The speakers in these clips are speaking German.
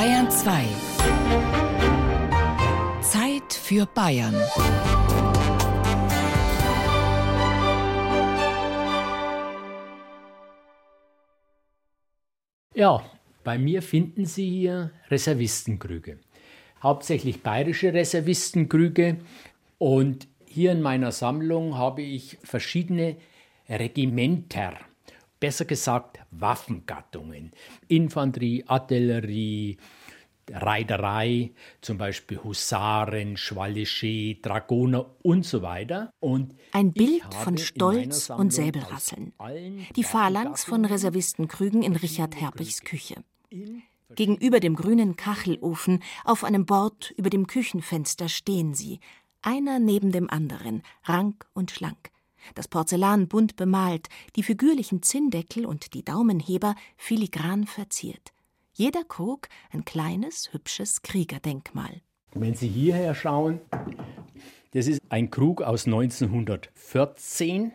Bayern 2. Zeit für Bayern. Ja, bei mir finden Sie hier Reservistenkrüge. Hauptsächlich bayerische Reservistenkrüge. Und hier in meiner Sammlung habe ich verschiedene Regimenter, besser gesagt Waffengattungen. Infanterie, Artillerie, Reiterei, zum Beispiel Husaren, Chevalier, Dragoner und so weiter. Und Ein Bild von Stolz und Säbelrasseln. Die Phalanx von Reservistenkrügen in Richard Herbichs Küche. Gegenüber dem grünen Kachelofen auf einem Bord über dem Küchenfenster stehen sie, einer neben dem anderen, rank und schlank. Das Porzellan bunt bemalt, die figürlichen Zinndeckel und die Daumenheber filigran verziert. Jeder Krug ein kleines, hübsches Kriegerdenkmal. Wenn Sie hierher schauen, das ist ein Krug aus 1914.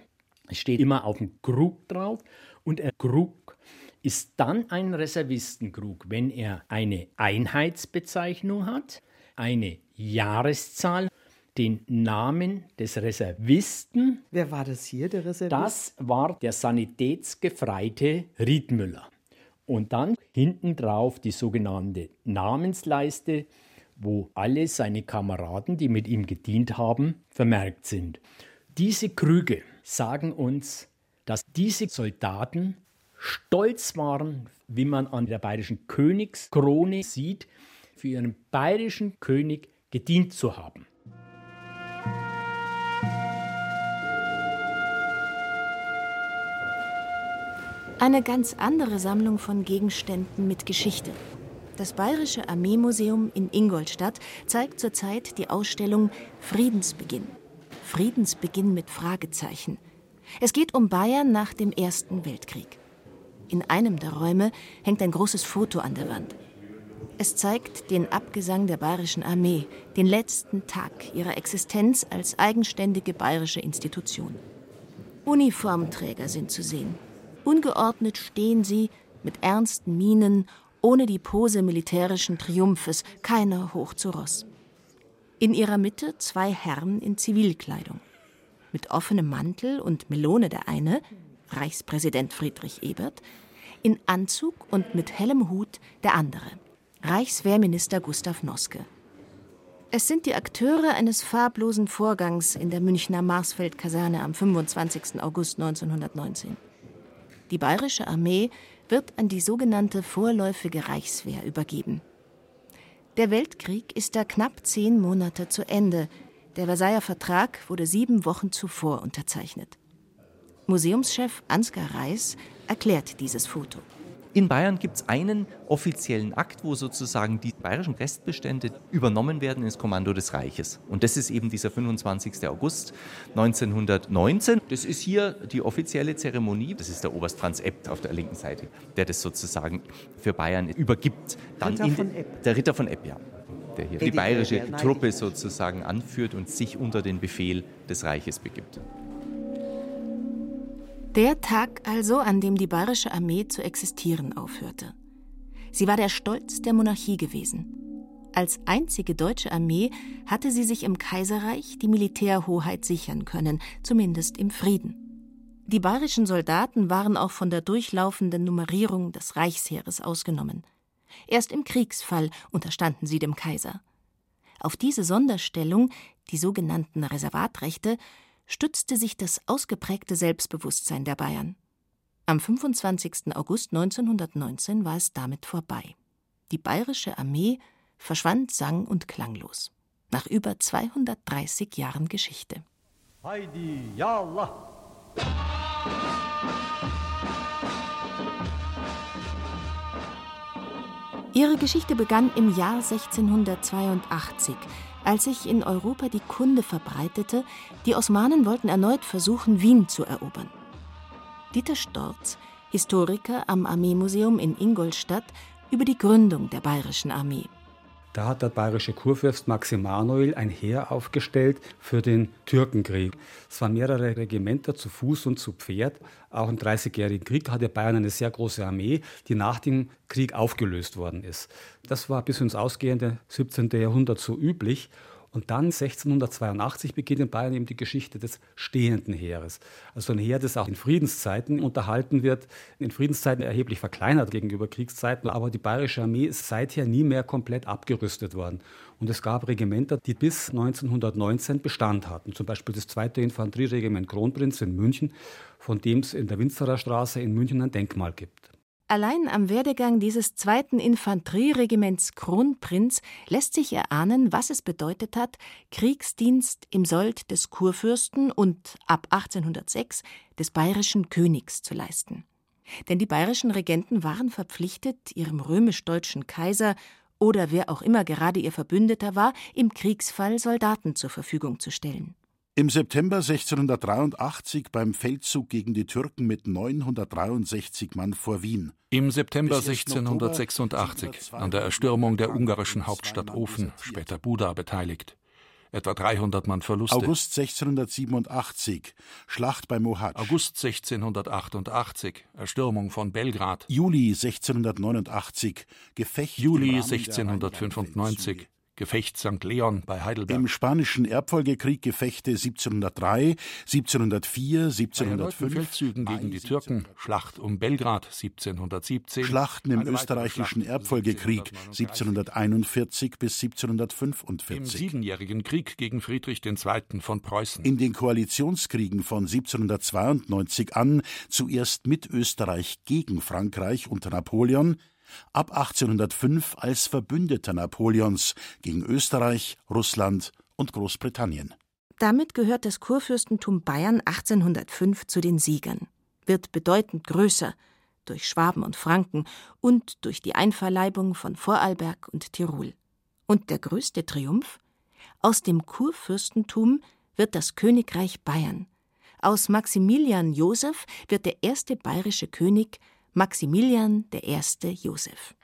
Es steht immer auf dem Krug drauf. Und ein Krug ist dann ein Reservistenkrug, wenn er eine Einheitsbezeichnung hat, eine Jahreszahl, den Namen des Reservisten. Wer war das hier, der Reservist? Das war der Sanitätsgefreite Riedmüller. Und dann hinten drauf die sogenannte Namensleiste, wo alle seine Kameraden, die mit ihm gedient haben, vermerkt sind. Diese Krüge sagen uns, dass diese Soldaten stolz waren, wie man an der bayerischen Königskrone sieht, für ihren bayerischen König gedient zu haben. Eine ganz andere Sammlung von Gegenständen mit Geschichte. Das Bayerische Armeemuseum in Ingolstadt zeigt zurzeit die Ausstellung Friedensbeginn. Friedensbeginn mit Fragezeichen. Es geht um Bayern nach dem Ersten Weltkrieg. In einem der Räume hängt ein großes Foto an der Wand. Es zeigt den Abgesang der Bayerischen Armee, den letzten Tag ihrer Existenz als eigenständige bayerische Institution. Uniformträger sind zu sehen. Ungeordnet stehen sie mit ernsten Mienen, ohne die Pose militärischen Triumphes, keiner hoch zu Ross. In ihrer Mitte zwei Herren in Zivilkleidung. Mit offenem Mantel und Melone der eine, Reichspräsident Friedrich Ebert, in Anzug und mit hellem Hut der andere, Reichswehrminister Gustav Noske. Es sind die Akteure eines farblosen Vorgangs in der Münchner Marsfeld-Kaserne am 25. August 1919. Die bayerische Armee wird an die sogenannte vorläufige Reichswehr übergeben. Der Weltkrieg ist da knapp zehn Monate zu Ende. Der Versailler Vertrag wurde sieben Wochen zuvor unterzeichnet. Museumschef Ansgar Reis erklärt dieses Foto. In Bayern gibt es einen offiziellen Akt, wo sozusagen die bayerischen Restbestände übernommen werden ins Kommando des Reiches. Und das ist eben dieser 25. August 1919. Das ist hier die offizielle Zeremonie. Das ist der Oberst Franz Epp auf der linken Seite, der das sozusagen für Bayern übergibt. Dann Ritter von Epp. Der Ritter von Epp, ja. Der hier die bayerische Truppe sozusagen anführt und sich unter den Befehl des Reiches begibt. Der Tag also, an dem die bayerische Armee zu existieren aufhörte. Sie war der Stolz der Monarchie gewesen. Als einzige deutsche Armee hatte sie sich im Kaiserreich die Militärhoheit sichern können, zumindest im Frieden. Die bayerischen Soldaten waren auch von der durchlaufenden Nummerierung des Reichsheeres ausgenommen. Erst im Kriegsfall unterstanden sie dem Kaiser. Auf diese Sonderstellung, die sogenannten Reservatrechte, stützte sich das ausgeprägte Selbstbewusstsein der Bayern. Am 25. August 1919 war es damit vorbei. Die bayerische Armee verschwand sang- und klanglos. Nach über 230 Jahren Geschichte. Heidi, ya Allah! Ihre Geschichte begann im Jahr 1682, als sich in Europa die Kunde verbreitete, die Osmanen wollten erneut versuchen, Wien zu erobern. Dieter Storz, Historiker am Armeemuseum in Ingolstadt, über die Gründung der Bayerischen Armee. Da hat der bayerische Kurfürst Max Emanuel ein Heer aufgestellt für den Türkenkrieg. Es waren mehrere Regimenter zu Fuß und zu Pferd. Auch im Dreißigjährigen Krieg hatte Bayern eine sehr große Armee, die nach dem Krieg aufgelöst worden ist. Das war bis ins ausgehende 17. Jahrhundert so üblich. Und dann 1682 beginnt in Bayern eben die Geschichte des stehenden Heeres. Also ein Heer, das auch in Friedenszeiten unterhalten wird, in Friedenszeiten erheblich verkleinert gegenüber Kriegszeiten. Aber die bayerische Armee ist seither nie mehr komplett abgerüstet worden. Und es gab Regimenter, die bis 1919 Bestand hatten. Zum Beispiel das 2. Infanterieregiment Kronprinz in München, von dem es in der Winzerer Straße in München ein Denkmal gibt. Allein am Werdegang dieses zweiten Infanterieregiments Kronprinz lässt sich erahnen, was es bedeutet hat, Kriegsdienst im Sold des Kurfürsten und ab 1806 des bayerischen Königs zu leisten. Denn die bayerischen Regenten waren verpflichtet, ihrem römisch-deutschen Kaiser oder wer auch immer gerade ihr Verbündeter war, im Kriegsfall Soldaten zur Verfügung zu stellen. Im September 1683 beim Feldzug gegen die Türken mit 963 Mann vor Wien. Im September 1686 an der Erstürmung der ungarischen Hauptstadt Ofen, später Buda, beteiligt. Etwa 300 Mann Verluste. August 1687 Schlacht bei Mohatsch. August 1688 Erstürmung von Belgrad. Juli 1689 Gefecht. Juli 1695 Gefecht St. Leon bei Heidelberg. Im Spanischen Erbfolgekrieg Gefechte 1703, 1704, 1705. Feldzügen gegen die Türken, Schlacht um Belgrad 1717. Schlachten im österreichischen Erbfolgekrieg 1741 bis 1745. Im Siebenjährigen Krieg gegen Friedrich II. von Preußen. In den Koalitionskriegen von 1792 an, zuerst mit Österreich gegen Frankreich unter Napoleon, ab 1805 als Verbündeter Napoleons gegen Österreich, Russland und Großbritannien. Damit gehört das Kurfürstentum Bayern 1805 zu den Siegern, wird bedeutend größer durch Schwaben und Franken und durch die Einverleibung von Vorarlberg und Tirol. Und der größte Triumph? Aus dem Kurfürstentum wird das Königreich Bayern. Aus Maximilian Joseph wird der erste bayerische König Maximilian I. Joseph.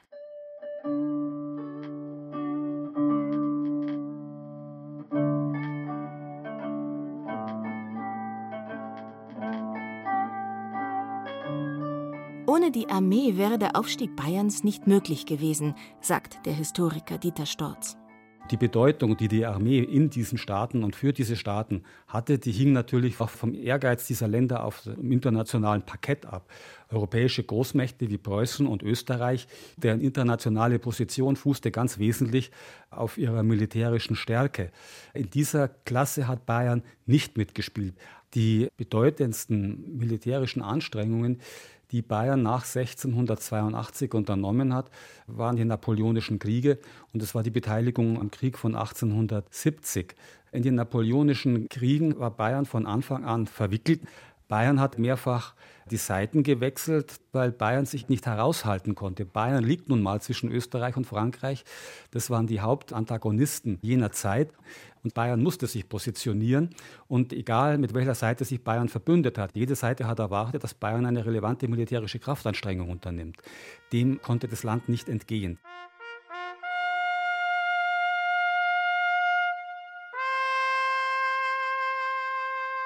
Ohne die Armee wäre der Aufstieg Bayerns nicht möglich gewesen, sagt der Historiker Dieter Storz. Die Bedeutung, die die Armee in diesen Staaten und für diese Staaten hatte, die hing natürlich auch vom Ehrgeiz dieser Länder auf dem internationalen Parkett ab. Europäische Großmächte wie Preußen und Österreich, deren internationale Position fußte ganz wesentlich auf ihrer militärischen Stärke. In dieser Klasse hat Bayern nicht mitgespielt. Die bedeutendsten militärischen Anstrengungen, die Bayern nach 1682 unternommen hat, waren die Napoleonischen Kriege und es war die Beteiligung am Krieg von 1870. In den Napoleonischen Kriegen war Bayern von Anfang an verwickelt. Bayern hat mehrfach die Seiten gewechselt, weil Bayern sich nicht heraushalten konnte. Bayern liegt nun mal zwischen Österreich und Frankreich. Das waren die Hauptantagonisten jener Zeit. Und Bayern musste sich positionieren. Und egal, mit welcher Seite sich Bayern verbündet hat, jede Seite hat erwartet, dass Bayern eine relevante militärische Kraftanstrengung unternimmt. Dem konnte das Land nicht entgehen.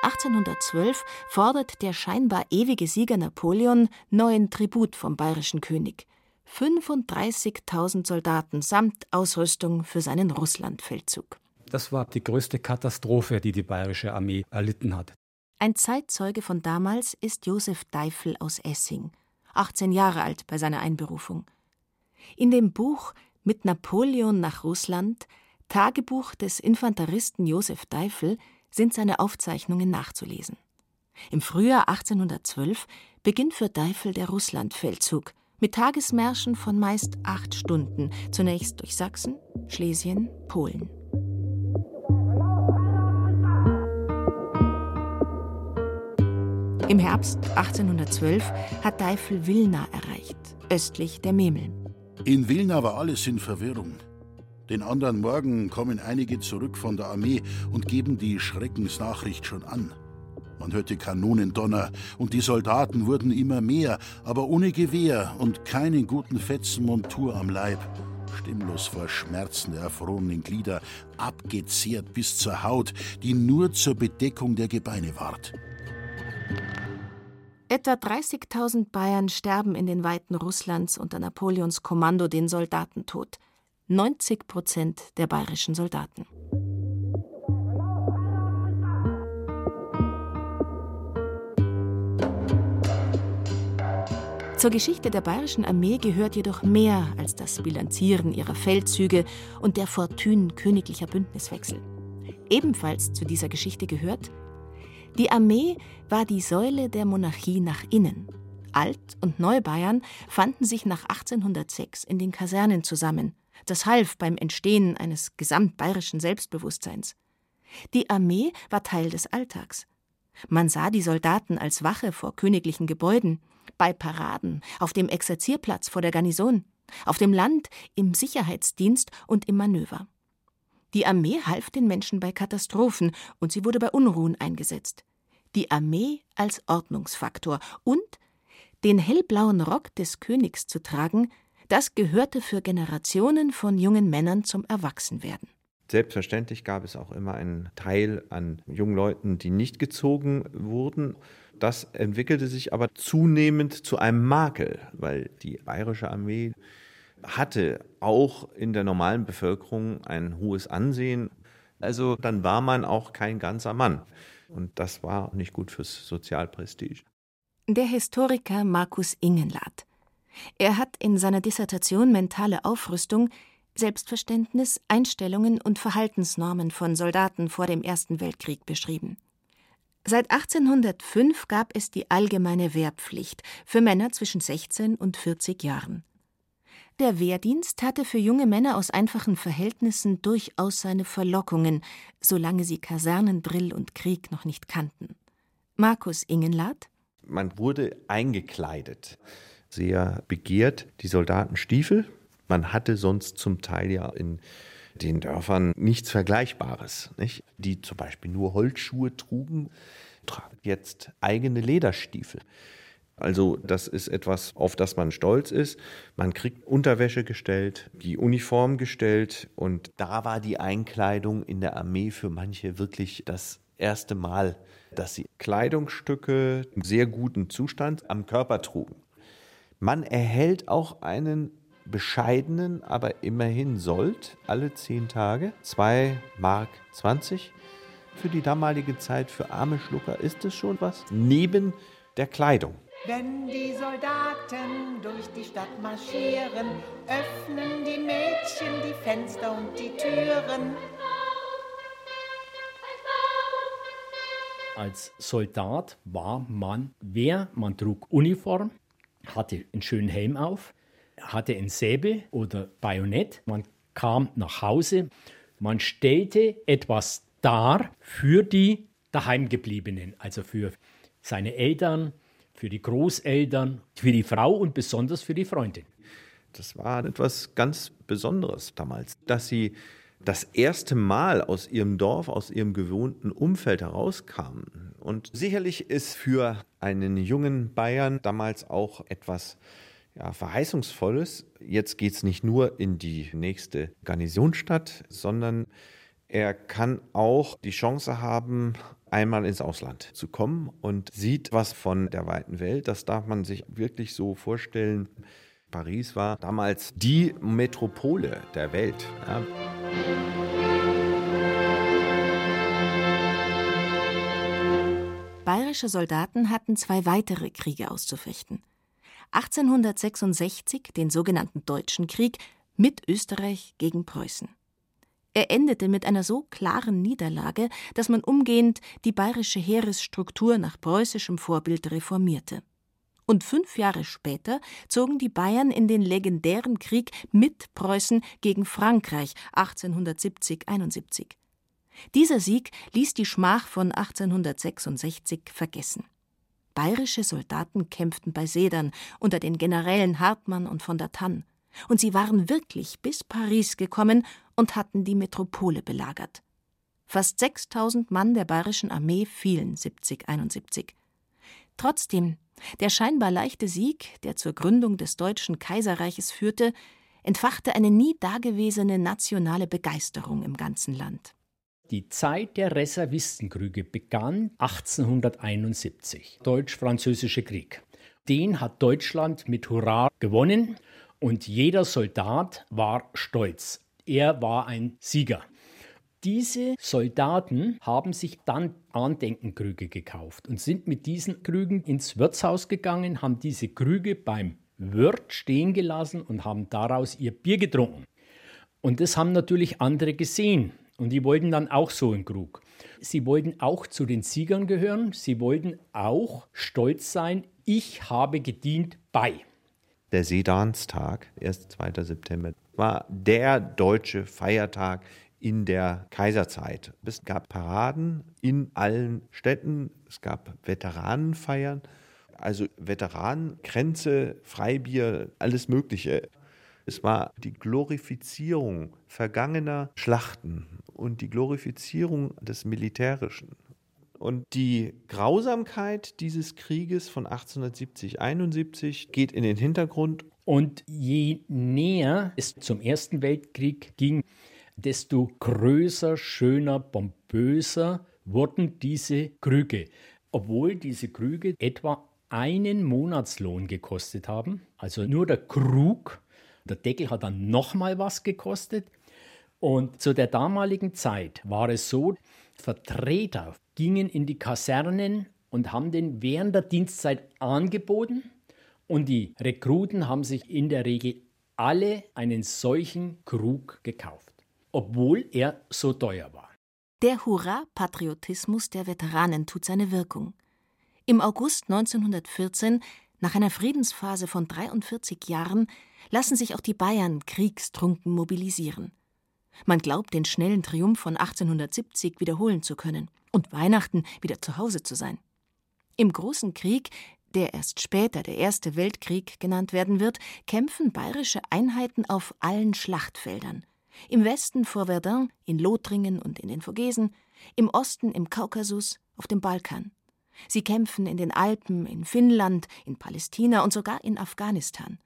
1812 fordert der scheinbar ewige Sieger Napoleon neuen Tribut vom bayerischen König. 35.000 Soldaten samt Ausrüstung für seinen Russlandfeldzug. Das war die größte Katastrophe, die die bayerische Armee erlitten hat. Ein Zeitzeuge von damals ist Josef Deifel aus Essing, 18 Jahre alt bei seiner Einberufung. In dem Buch Mit Napoleon nach Russland, Tagebuch des Infanteristen Josef Deifel, sind seine Aufzeichnungen nachzulesen. Im Frühjahr 1812 beginnt für Deifel der Russlandfeldzug mit Tagesmärschen von meist acht Stunden, zunächst durch Sachsen, Schlesien, Polen. Im Herbst 1812 hat Deifel Wilna erreicht, östlich der Memel. In Wilna war alles in Verwirrung. Den anderen Morgen kommen einige zurück von der Armee und geben die Schreckensnachricht schon an. Man hörte Kanonendonner und die Soldaten wurden immer mehr, aber ohne Gewehr und keinen guten Fetzen Montur am Leib. stimmlos vor Schmerzen der erfrorenen Glieder, abgezehrt bis zur Haut, die nur zur Bedeckung der Gebeine ward. Etwa 30.000 Bayern sterben in den Weiten Russlands unter Napoleons Kommando den Soldatentod. 90 Prozent der bayerischen Soldaten. Zur Geschichte der bayerischen Armee gehört jedoch mehr als das Bilanzieren ihrer Feldzüge und der Fortune königlicher Bündniswechsel. Ebenfalls zu dieser Geschichte gehört, die Armee war die Säule der Monarchie nach innen. Alt- und Neubayern fanden sich nach 1806 in den Kasernen zusammen. Das half beim Entstehen eines gesamtbayerischen Selbstbewusstseins. Die Armee war Teil des Alltags. Man sah die Soldaten als Wache vor königlichen Gebäuden, bei Paraden, auf dem Exerzierplatz vor der Garnison, auf dem Land, im Sicherheitsdienst und im Manöver. Die Armee half den Menschen bei Katastrophen und sie wurde bei Unruhen eingesetzt. Die Armee als Ordnungsfaktor und den hellblauen Rock des Königs zu tragen, das gehörte für Generationen von jungen Männern zum Erwachsenwerden. Selbstverständlich gab es auch immer einen Teil an jungen Leuten, die nicht gezogen wurden. Das entwickelte sich aber zunehmend zu einem Makel, weil die bayerische Armee hatte auch in der normalen Bevölkerung ein hohes Ansehen. Also dann war man auch kein ganzer Mann. Und das war nicht gut fürs Sozialprestige. Der Historiker Markus Ingenlath. Er hat in seiner Dissertation Mentale Aufrüstung Selbstverständnis, Einstellungen und Verhaltensnormen von Soldaten vor dem Ersten Weltkrieg beschrieben. Seit 1805 gab es die allgemeine Wehrpflicht für Männer zwischen 16 und 40 Jahren. Der Wehrdienst hatte für junge Männer aus einfachen Verhältnissen durchaus seine Verlockungen, solange sie Kasernendrill und Krieg noch nicht kannten. Markus Ingenlath Man wurde eingekleidet, sehr begehrt, die Soldatenstiefel. Man hatte sonst zum Teil ja in den Dörfern nichts Vergleichbares, nicht? die zum Beispiel nur Holzschuhe trugen, tragen jetzt eigene Lederstiefel. Also das ist etwas, auf das man stolz ist. Man kriegt Unterwäsche gestellt, die Uniform gestellt und da war die Einkleidung in der Armee für manche wirklich das erste Mal, dass sie Kleidungsstücke im sehr guten Zustand am Körper trugen. Man erhält auch einen bescheidenen, aber immerhin Sold alle zehn Tage, 2 Mark 20. Für die damalige Zeit, für arme Schlucker ist es schon was, neben der Kleidung. Wenn die Soldaten durch die Stadt marschieren, öffnen die Mädchen die Fenster und die Türen. Als Soldat war man wer? Man trug Uniform, hatte einen schönen Helm auf, hatte ein Säbel oder Bajonett. Man kam nach Hause, man stellte etwas dar für die Daheimgebliebenen, also für seine Eltern, für die Großeltern, für die Frau und besonders für die Freundin. Das war etwas ganz Besonderes damals, dass sie das erste Mal aus ihrem Dorf, aus ihrem gewohnten Umfeld herauskamen. Und sicherlich ist für einen jungen Bayern damals auch etwas ja, Verheißungsvolles. Jetzt geht es nicht nur in die nächste Garnisonsstadt, sondern er kann auch die Chance haben, einmal ins Ausland zu kommen und sieht was von der weiten Welt. Das darf man sich wirklich so vorstellen. Paris war damals die Metropole der Welt. Ja. Bayerische Soldaten hatten zwei weitere Kriege auszufechten. 1866 den sogenannten Deutschen Krieg mit Österreich gegen Preußen. Er endete mit einer so klaren Niederlage, dass man umgehend die bayerische Heeresstruktur nach preußischem Vorbild reformierte. Und fünf Jahre später zogen die Bayern in den legendären Krieg mit Preußen gegen Frankreich 1870-71. Dieser Sieg ließ die Schmach von 1866 vergessen. Bayerische Soldaten kämpften bei Sedern unter den Generälen Hartmann und von der Tann. Und sie waren wirklich bis Paris gekommen und hatten die Metropole belagert. Fast 6000 Mann der bayerischen Armee fielen 7071. Trotzdem, der scheinbar leichte Sieg, der zur Gründung des Deutschen Kaiserreiches führte, entfachte eine nie dagewesene nationale Begeisterung im ganzen Land. Die Zeit der Reservistenkriege begann 1871, Deutsch-Französische Krieg. Den hat Deutschland mit Hurra gewonnen und jeder Soldat war stolz. Er war ein Sieger. Diese Soldaten haben sich dann Andenkenkrüge gekauft und sind mit diesen Krügen ins Wirtshaus gegangen, haben diese Krüge beim Wirt stehen gelassen und haben daraus ihr Bier getrunken. Und das haben natürlich andere gesehen und die wollten dann auch so einen Krug. Sie wollten auch zu den Siegern gehören, sie wollten auch stolz sein, ich habe gedient bei. Der Sedanstag, 1. 2. September, war der deutsche Feiertag in der Kaiserzeit. Es gab Paraden in allen Städten, es gab Veteranenfeiern, also Veteranenkränze, Freibier, alles Mögliche. Es war die Glorifizierung vergangener Schlachten und die Glorifizierung des Militärischen. Und die Grausamkeit dieses Krieges von 1870-71 geht in den Hintergrund. Und je näher es zum Ersten Weltkrieg ging, desto größer, schöner, pompöser wurden diese Krüge. Obwohl diese Krüge etwa einen Monatslohn gekostet haben, also nur der Krug, der Deckel hat dann nochmal was gekostet. Und zu der damaligen Zeit war es so, Vertreter gingen in die Kasernen und haben den während der Dienstzeit angeboten und die Rekruten haben sich in der Regel alle einen solchen Krug gekauft obwohl er so teuer war. Der Hurra-Patriotismus der Veteranen tut seine Wirkung. Im August 1914, nach einer Friedensphase von 43 Jahren, lassen sich auch die Bayern kriegstrunken mobilisieren. Man glaubt, den schnellen Triumph von 1870 wiederholen zu können und Weihnachten wieder zu Hause zu sein. Im Großen Krieg, der erst später der Erste Weltkrieg genannt werden wird, kämpfen bayerische Einheiten auf allen Schlachtfeldern – im Westen vor Verdun, in Lothringen und in den Vogesen, im Osten im Kaukasus, auf dem Balkan. Sie kämpfen in den Alpen, in Finnland, in Palästina und sogar in Afghanistan.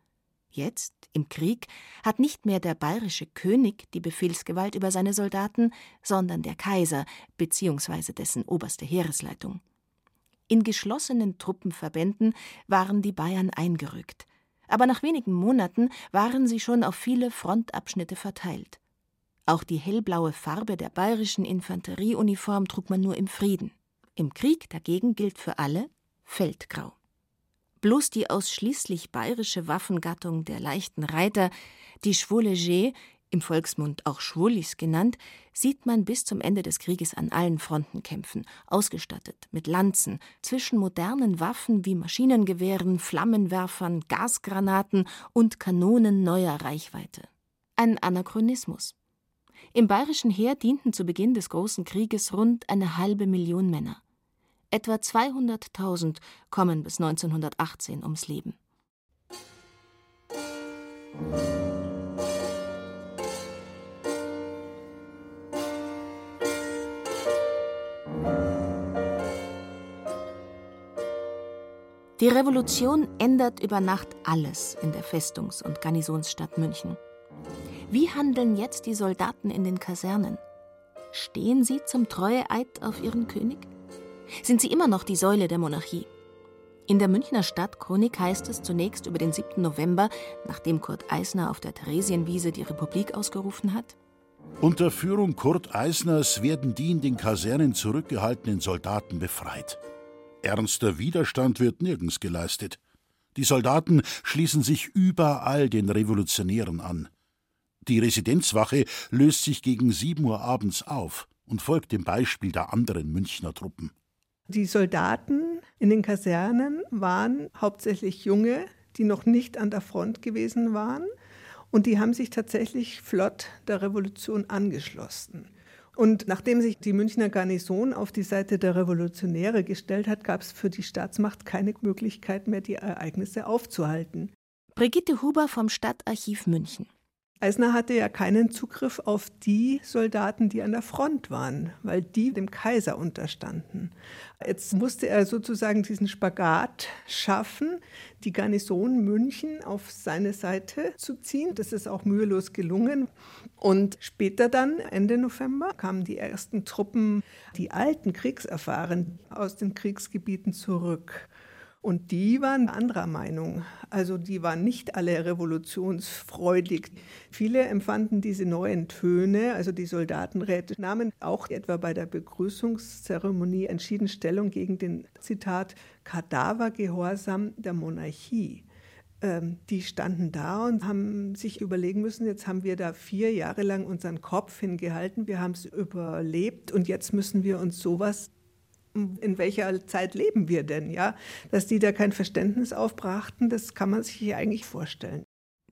Jetzt, im Krieg, hat nicht mehr der bayerische König die Befehlsgewalt über seine Soldaten, sondern der Kaiser bzw. dessen oberste Heeresleitung. In geschlossenen Truppenverbänden waren die Bayern eingerückt, aber nach wenigen Monaten waren sie schon auf viele Frontabschnitte verteilt. Auch die hellblaue Farbe der bayerischen Infanterieuniform trug man nur im Frieden. Im Krieg dagegen gilt für alle Feldgrau. Bloß die ausschließlich bayerische Waffengattung der leichten Reiter, die légers, im Volksmund auch Schwullis genannt, sieht man bis zum Ende des Krieges an allen Fronten kämpfen, ausgestattet mit Lanzen, zwischen modernen Waffen wie Maschinengewehren, Flammenwerfern, Gasgranaten und Kanonen neuer Reichweite. Ein Anachronismus. Im bayerischen Heer dienten zu Beginn des Großen Krieges rund eine halbe Million Männer. Etwa 200.000 kommen bis 1918 ums Leben. Die Revolution ändert über Nacht alles in der Festungs- und Garnisonsstadt München. Wie handeln jetzt die Soldaten in den Kasernen? Stehen sie zum Treueeid auf ihren König? Sind sie immer noch die Säule der Monarchie? In der Münchner Stadtchronik heißt es zunächst über den 7. November, nachdem Kurt Eisner auf der Theresienwiese die Republik ausgerufen hat. Unter Führung Kurt Eisners werden die in den Kasernen zurückgehaltenen Soldaten befreit. Ernster Widerstand wird nirgends geleistet. Die Soldaten schließen sich überall den Revolutionären an. Die Residenzwache löst sich gegen 7 Uhr abends auf und folgt dem Beispiel der anderen Münchner Truppen. Die Soldaten in den Kasernen waren hauptsächlich Junge, die noch nicht an der Front gewesen waren. Und die haben sich tatsächlich flott der Revolution angeschlossen. Und nachdem sich die Münchner Garnison auf die Seite der Revolutionäre gestellt hat, gab es für die Staatsmacht keine Möglichkeit mehr, die Ereignisse aufzuhalten. Brigitte Huber vom Stadtarchiv München. Eisner hatte ja keinen Zugriff auf die Soldaten, die an der Front waren, weil die dem Kaiser unterstanden. Jetzt musste er sozusagen diesen Spagat schaffen, die Garnison München auf seine Seite zu ziehen. Das ist auch mühelos gelungen. Und später dann, Ende November, kamen die ersten Truppen, die alten Kriegserfahrenen aus den Kriegsgebieten zurück. Und die waren anderer Meinung. Also die waren nicht alle revolutionsfreudig. Viele empfanden diese neuen Töne, also die Soldatenräte nahmen auch etwa bei der Begrüßungszeremonie entschieden Stellung gegen den, Zitat, Kadavergehorsam der Monarchie ähm, die standen da und haben sich überlegen müssen, jetzt haben wir da vier Jahre lang unseren Kopf hingehalten, wir haben es überlebt und jetzt müssen wir uns sowas in welcher Zeit leben wir denn, ja? Dass die da kein Verständnis aufbrachten, das kann man sich hier eigentlich vorstellen.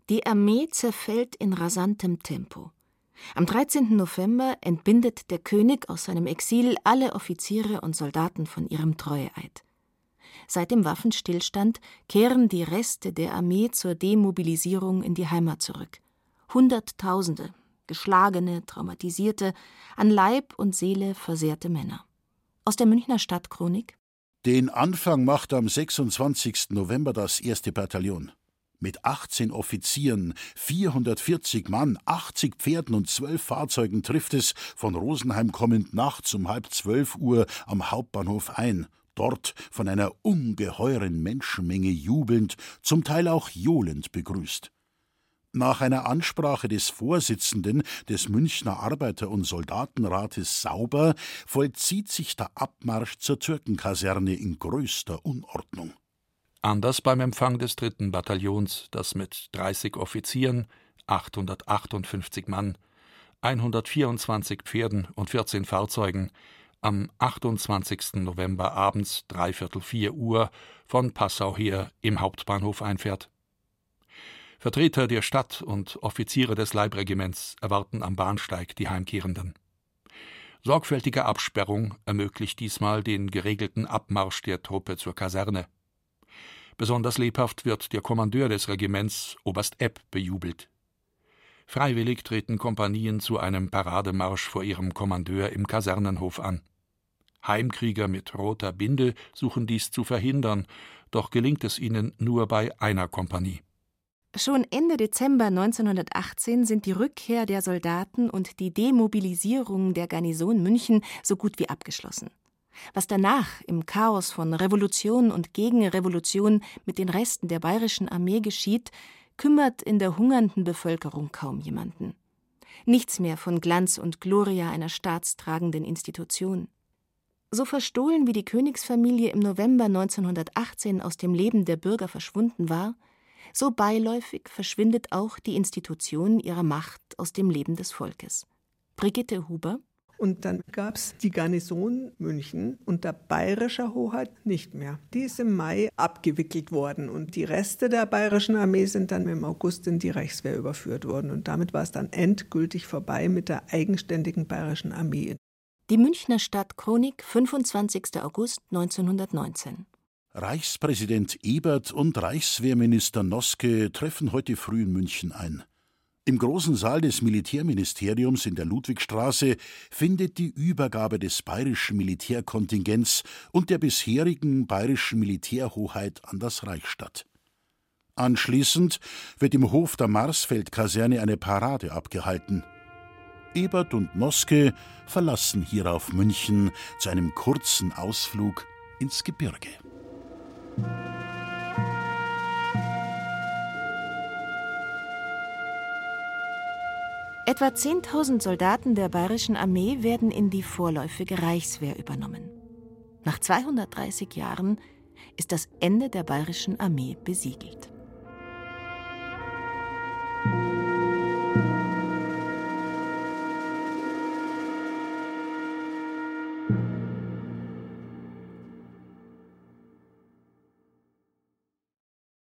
Die Armee zerfällt in rasantem Tempo. Am 13. November entbindet der König aus seinem Exil alle Offiziere und Soldaten von ihrem Treueeid. Seit dem Waffenstillstand kehren die Reste der Armee zur Demobilisierung in die Heimat zurück. Hunderttausende, geschlagene, traumatisierte, an Leib und Seele versehrte Männer. Aus der Münchner Stadtchronik. Den Anfang macht am 26. November das erste Bataillon. Mit 18 Offizieren, 440 Mann, 80 Pferden und 12 Fahrzeugen trifft es, von Rosenheim kommend nachts um halb zwölf Uhr am Hauptbahnhof ein. Dort von einer ungeheuren Menschenmenge jubelnd, zum Teil auch johlend begrüßt. Nach einer Ansprache des Vorsitzenden des Münchner Arbeiter- und Soldatenrates Sauber vollzieht sich der Abmarsch zur Türkenkaserne in größter Unordnung. Anders beim Empfang des dritten Bataillons, das mit 30 Offizieren, 858 Mann, 124 Pferden und 14 Fahrzeugen am 28. November abends dreiviertel vier Uhr von Passau her im Hauptbahnhof einfährt. Vertreter der Stadt und Offiziere des Leibregiments erwarten am Bahnsteig die Heimkehrenden. Sorgfältige Absperrung ermöglicht diesmal den geregelten Abmarsch der Truppe zur Kaserne. Besonders lebhaft wird der Kommandeur des Regiments, Oberst Epp, bejubelt. Freiwillig treten Kompanien zu einem Parademarsch vor ihrem Kommandeur im Kasernenhof an. Heimkrieger mit roter Binde suchen dies zu verhindern, doch gelingt es ihnen nur bei einer Kompanie. Schon Ende Dezember 1918 sind die Rückkehr der Soldaten und die Demobilisierung der Garnison München so gut wie abgeschlossen. Was danach im Chaos von Revolution und Gegenrevolution mit den Resten der bayerischen Armee geschieht, kümmert in der hungernden Bevölkerung kaum jemanden. Nichts mehr von Glanz und Gloria einer staatstragenden Institution. So verstohlen wie die Königsfamilie im November 1918 aus dem Leben der Bürger verschwunden war, so beiläufig verschwindet auch die Institution ihrer Macht aus dem Leben des Volkes. Brigitte Huber und dann gab es die Garnison München unter bayerischer Hoheit nicht mehr. Die ist im Mai abgewickelt worden und die Reste der bayerischen Armee sind dann im August in die Reichswehr überführt worden. Und damit war es dann endgültig vorbei mit der eigenständigen bayerischen Armee. Die Münchner Stadtchronik, 25. August 1919. Reichspräsident Ebert und Reichswehrminister Noske treffen heute früh in München ein. Im großen Saal des Militärministeriums in der Ludwigstraße findet die Übergabe des bayerischen Militärkontingents und der bisherigen bayerischen Militärhoheit an das Reich statt. Anschließend wird im Hof der Marsfeldkaserne eine Parade abgehalten. Ebert und Noske verlassen hierauf München zu einem kurzen Ausflug ins Gebirge. Etwa 10.000 Soldaten der bayerischen Armee werden in die vorläufige Reichswehr übernommen. Nach 230 Jahren ist das Ende der bayerischen Armee besiegelt.